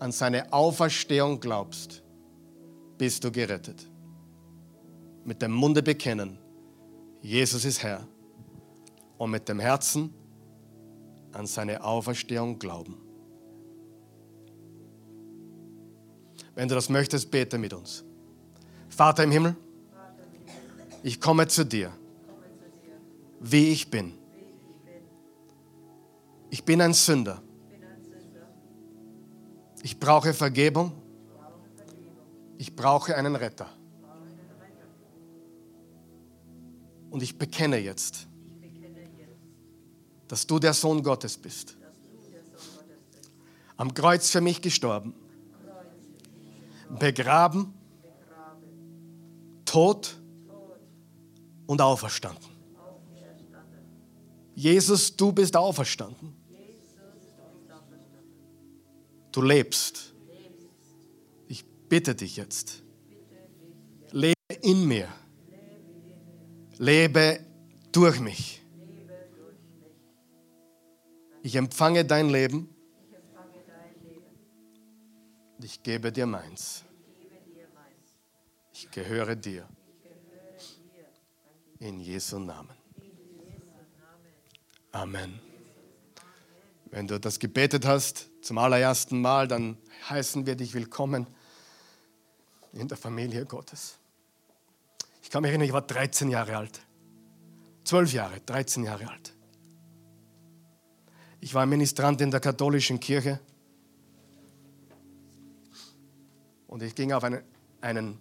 [SPEAKER 1] an seine Auferstehung glaubst, bist du gerettet. Mit dem Munde bekennen, Jesus ist Herr und mit dem Herzen an seine Auferstehung glauben. Wenn du das möchtest, bete mit uns. Vater im Himmel, ich komme zu dir, wie ich bin. Ich bin ein Sünder. Ich brauche Vergebung. Ich brauche einen Retter. Und ich bekenne jetzt, dass du der Sohn Gottes bist. Am Kreuz für mich gestorben, begraben, tot und auferstanden. Jesus, du bist auferstanden. bitte dich jetzt, lebe in mir, lebe durch mich. Ich empfange dein Leben und ich gebe dir meins. Ich gehöre dir. In Jesu Namen. Amen. Wenn du das gebetet hast zum allerersten Mal, dann heißen wir dich willkommen in der Familie Gottes. Ich kann mich erinnern, ich war 13 Jahre alt. 12 Jahre, 13 Jahre alt. Ich war Ministrant in der katholischen Kirche und ich ging auf einen, einen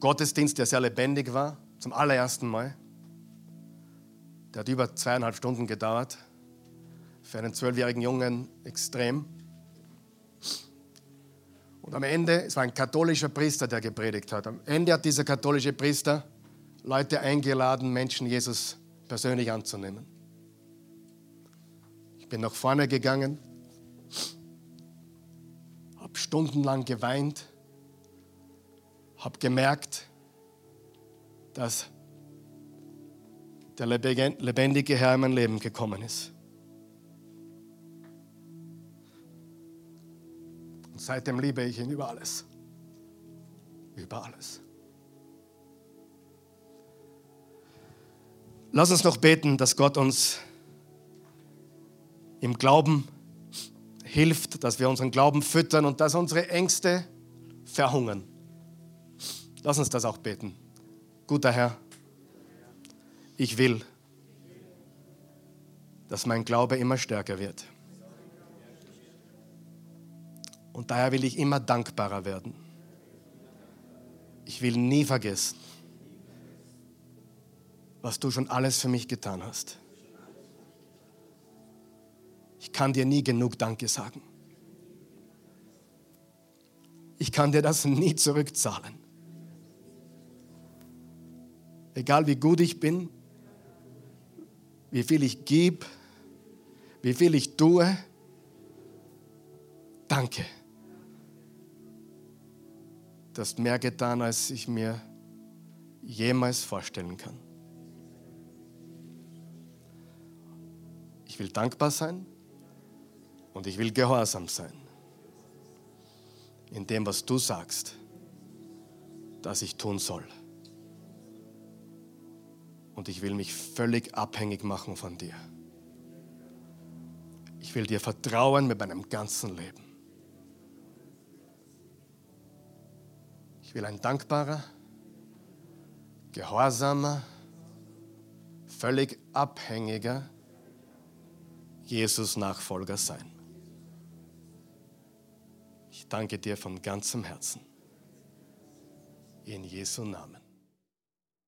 [SPEAKER 1] Gottesdienst, der sehr lebendig war, zum allerersten Mal. Der hat über zweieinhalb Stunden gedauert. Für einen zwölfjährigen Jungen extrem. Und am Ende, es war ein katholischer Priester, der gepredigt hat. Am Ende hat dieser katholische Priester Leute eingeladen, Menschen Jesus persönlich anzunehmen. Ich bin nach vorne gegangen, habe stundenlang geweint, habe gemerkt, dass der lebendige Herr in mein Leben gekommen ist. Und seitdem liebe ich ihn über alles. Über alles. Lass uns noch beten, dass Gott uns im Glauben hilft, dass wir unseren Glauben füttern und dass unsere Ängste verhungern. Lass uns das auch beten. Guter Herr, ich will, dass mein Glaube immer stärker wird. Und daher will ich immer dankbarer werden. Ich will nie vergessen, was du schon alles für mich getan hast. Ich kann dir nie genug Danke sagen. Ich kann dir das nie zurückzahlen. Egal wie gut ich bin, wie viel ich gebe, wie viel ich tue, danke. Du hast mehr getan, als ich mir jemals vorstellen kann. Ich will dankbar sein und ich will gehorsam sein in dem, was du sagst, dass ich tun soll. Und ich will mich völlig abhängig machen von dir. Ich will dir vertrauen mit meinem ganzen Leben. Ich will ein dankbarer, gehorsamer, völlig abhängiger Jesus-Nachfolger sein. Danke dir von ganzem Herzen. In Jesu Namen.